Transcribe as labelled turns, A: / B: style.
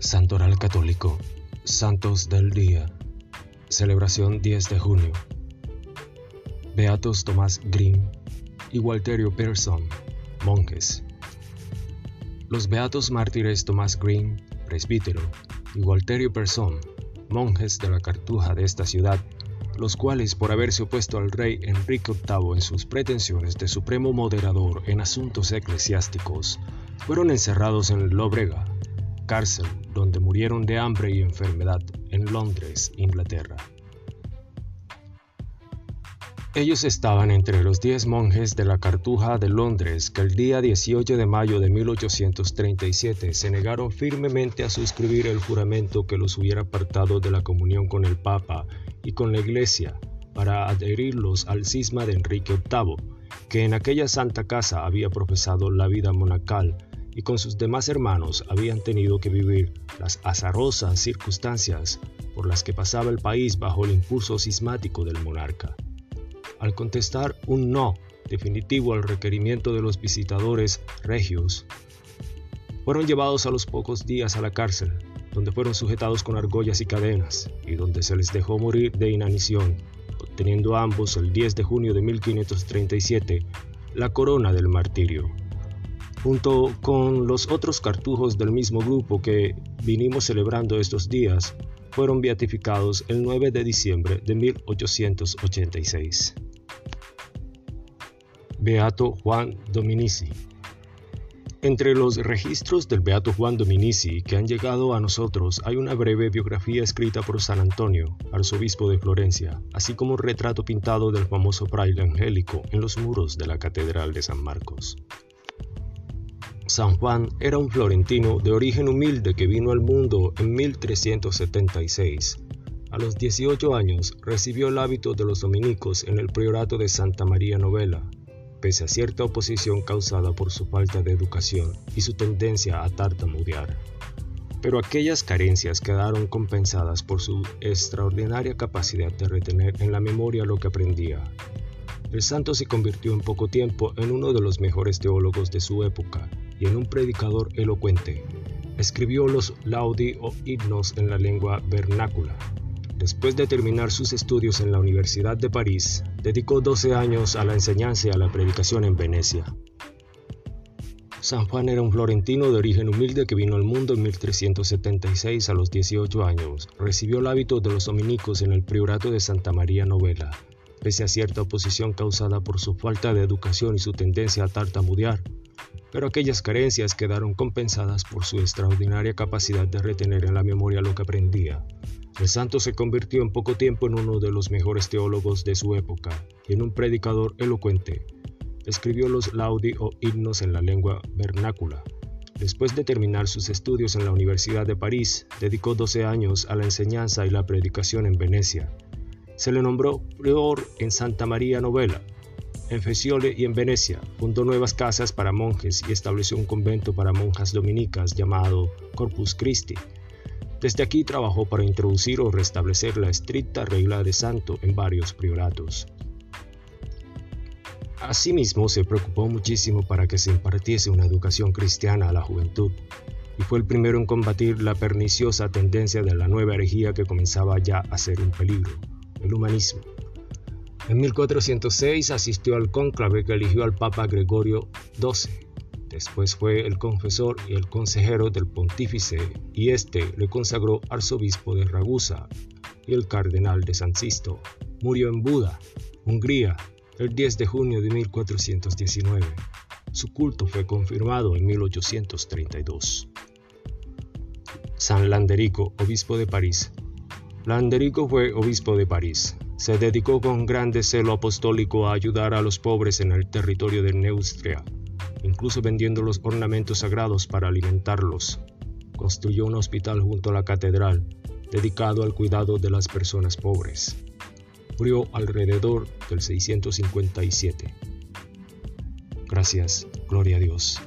A: Santoral Católico, Santos del Día, celebración 10 de junio. Beatos Tomás Green y Walterio Pearson, monjes. Los beatos mártires Tomás Green, presbítero, y Walterio Pearson, monjes de la cartuja de esta ciudad, los cuales por haberse opuesto al rey Enrique VIII en sus pretensiones de supremo moderador en asuntos eclesiásticos, fueron encerrados en Lóbrega, cárcel donde murieron de hambre y enfermedad en Londres, Inglaterra. Ellos estaban entre los diez monjes de la Cartuja de Londres que el día 18 de mayo de 1837 se negaron firmemente a suscribir el juramento que los hubiera apartado de la comunión con el Papa y con la Iglesia para adherirlos al cisma de Enrique VIII, que en aquella santa casa había profesado la vida monacal y con sus demás hermanos habían tenido que vivir las azarosas circunstancias por las que pasaba el país bajo el impulso sismático del monarca. Al contestar un no definitivo al requerimiento de los visitadores regios, fueron llevados a los pocos días a la cárcel, donde fueron sujetados con argollas y cadenas, y donde se les dejó morir de inanición, obteniendo ambos el 10 de junio de 1537 la corona del martirio junto con los otros cartujos del mismo grupo que vinimos celebrando estos días, fueron beatificados el 9 de diciembre de 1886. Beato Juan Dominici Entre los registros del Beato Juan Dominici que han llegado a nosotros hay una breve biografía escrita por San Antonio, arzobispo de Florencia, así como un retrato pintado del famoso fraile angélico en los muros de la Catedral de San Marcos. San Juan era un florentino de origen humilde que vino al mundo en 1376. A los 18 años recibió el hábito de los dominicos en el priorato de Santa María Novela, pese a cierta oposición causada por su falta de educación y su tendencia a tartamudear. Pero aquellas carencias quedaron compensadas por su extraordinaria capacidad de retener en la memoria lo que aprendía. El santo se convirtió en poco tiempo en uno de los mejores teólogos de su época y en un predicador elocuente. Escribió los laudi o himnos en la lengua vernácula. Después de terminar sus estudios en la Universidad de París, dedicó 12 años a la enseñanza y a la predicación en Venecia. San Juan era un florentino de origen humilde que vino al mundo en 1376 a los 18 años. Recibió el hábito de los dominicos en el priorato de Santa María Novela. Pese a cierta oposición causada por su falta de educación y su tendencia a tartamudear, pero aquellas carencias quedaron compensadas por su extraordinaria capacidad de retener en la memoria lo que aprendía. El santo se convirtió en poco tiempo en uno de los mejores teólogos de su época y en un predicador elocuente. Escribió los laudi o himnos en la lengua vernácula. Después de terminar sus estudios en la Universidad de París, dedicó 12 años a la enseñanza y la predicación en Venecia. Se le nombró prior en Santa María Novela, en Fesiole y en Venecia fundó nuevas casas para monjes y estableció un convento para monjas dominicas llamado Corpus Christi. Desde aquí trabajó para introducir o restablecer la estricta regla de santo en varios prioratos. Asimismo, se preocupó muchísimo para que se impartiese una educación cristiana a la juventud, y fue el primero en combatir la perniciosa tendencia de la nueva herejía que comenzaba ya a ser un peligro, el humanismo. En 1406 asistió al cónclave que eligió al Papa Gregorio XII. Después fue el confesor y el consejero del pontífice y este le consagró arzobispo de Ragusa y el cardenal de San Sisto. Murió en Buda, Hungría, el 10 de junio de 1419. Su culto fue confirmado en 1832. San Landerico, obispo de París. Landerico fue obispo de París se dedicó con grande celo apostólico a ayudar a los pobres en el territorio de Neustria, incluso vendiendo los ornamentos sagrados para alimentarlos. Construyó un hospital junto a la catedral, dedicado al cuidado de las personas pobres. Murió alrededor del 657. Gracias, gloria a Dios.